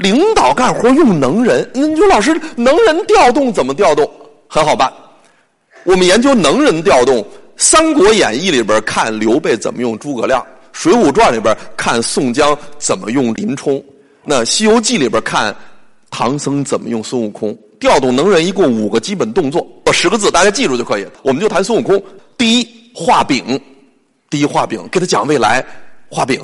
领导干活用能人，你说老师能人调动怎么调动？很好办，我们研究能人调动，《三国演义》里边看刘备怎么用诸葛亮，《水浒传》里边看宋江怎么用林冲，那《西游记》里边看唐僧怎么用孙悟空。调动能人一共五个基本动作，十个字大家记住就可以。我们就谈孙悟空，第一画饼，第一画饼，给他讲未来，画饼。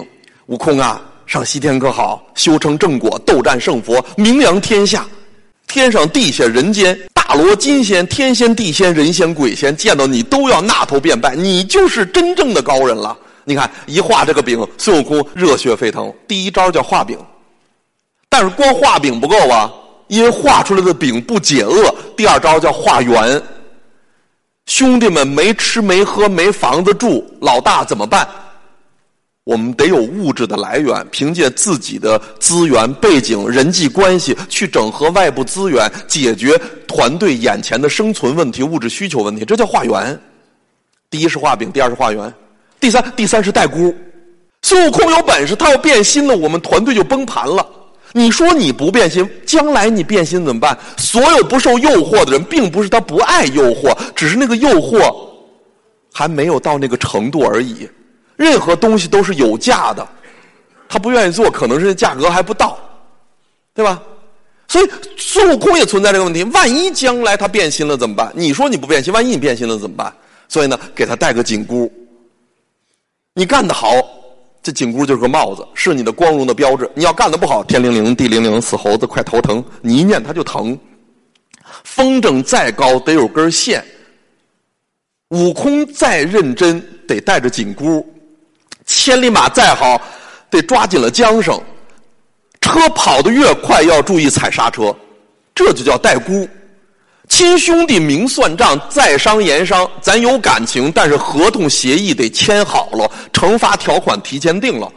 悟空啊，上西天可好？修成正果，斗战胜佛，名扬天下。天上地下人间，大罗金仙、天仙、地仙、人仙、鬼仙，见到你都要纳头便拜，你就是真正的高人了。你看一画这个饼，孙悟空热血沸腾。第一招叫画饼，但是光画饼不够啊。因为画出来的饼不解饿，第二招叫画圆。兄弟们没吃没喝没房子住，老大怎么办？我们得有物质的来源，凭借自己的资源、背景、人际关系去整合外部资源，解决团队眼前的生存问题、物质需求问题。这叫画圆。第一是画饼，第二是画圆，第三第三是带箍。孙悟空有本事，他要变心了，我们团队就崩盘了。你说你不变心，将来你变心怎么办？所有不受诱惑的人，并不是他不爱诱惑，只是那个诱惑还没有到那个程度而已。任何东西都是有价的，他不愿意做，可能是价格还不到，对吧？所以孙悟空也存在这个问题：万一将来他变心了怎么办？你说你不变心，万一你变心了怎么办？所以呢，给他戴个紧箍，你干得好。这紧箍就是个帽子，是你的光荣的标志。你要干的不好，天灵灵地灵灵，死猴子快头疼。你一念他就疼。风筝再高得有根线，悟空再认真得带着紧箍，千里马再好得抓紧了缰绳，车跑得越快要注意踩刹车，这就叫带箍。亲兄弟明算账，在商言商，咱有感情，但是合同协议得签好了，惩罚条款提前定了。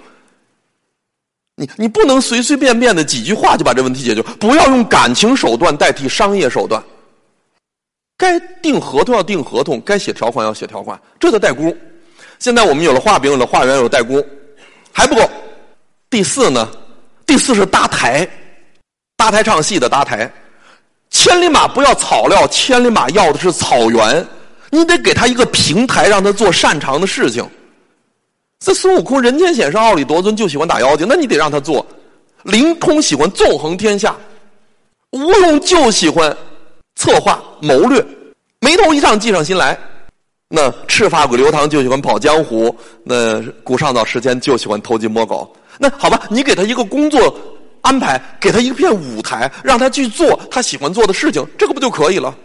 你你不能随随便便的几句话就把这问题解决，不要用感情手段代替商业手段。该定合同要定合同，该写条款要写条款，这叫代估。现在我们有了画饼，有了画圆，有代工，还不够。第四呢？第四是搭台，搭台唱戏的搭台。千里马不要草料，千里马要的是草原。你得给他一个平台，让他做擅长的事情。这孙悟空人间险胜，奥里夺尊，就喜欢打妖精，那你得让他做。灵通喜欢纵横天下，吴用就喜欢策划谋略，眉头一上，计上心来。那赤发鬼刘唐就喜欢跑江湖，那古上早时间就喜欢偷鸡摸狗。那好吧，你给他一个工作。安排给他一片舞台，让他去做他喜欢做的事情，这个不就可以了？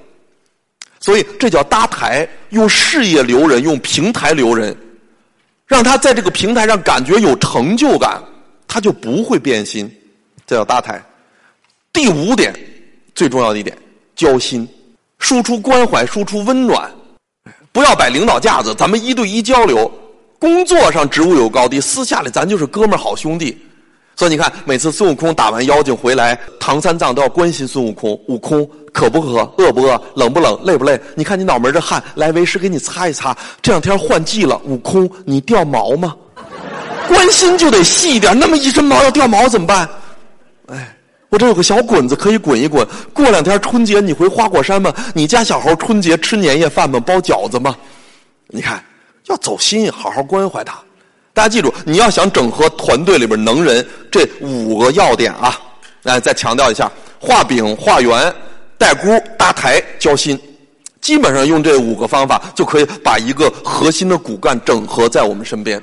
所以这叫搭台，用事业留人，用平台留人，让他在这个平台上感觉有成就感，他就不会变心。这叫搭台。第五点，最重要的一点，交心，输出关怀，输出温暖，不要摆领导架子，咱们一对一交流。工作上职务有高低，私下里咱就是哥们儿好兄弟。所以你看，每次孙悟空打完妖精回来，唐三藏都要关心孙悟空：悟空渴不渴？饿不饿？冷不冷？累不累？你看你脑门这汗，来为师给你擦一擦。这两天换季了，悟空你掉毛吗？关心就得细一点，那么一身毛要掉毛怎么办？哎，我这有个小滚子可以滚一滚。过两天春节你回花果山吗？你家小猴春节吃年夜饭吗？包饺子吗？你看，要走心，好好关怀他。大家记住，你要想整合团队里边能人，这五个要点啊，来再强调一下：画饼、画圆、带箍、搭台、交心。基本上用这五个方法，就可以把一个核心的骨干整合在我们身边。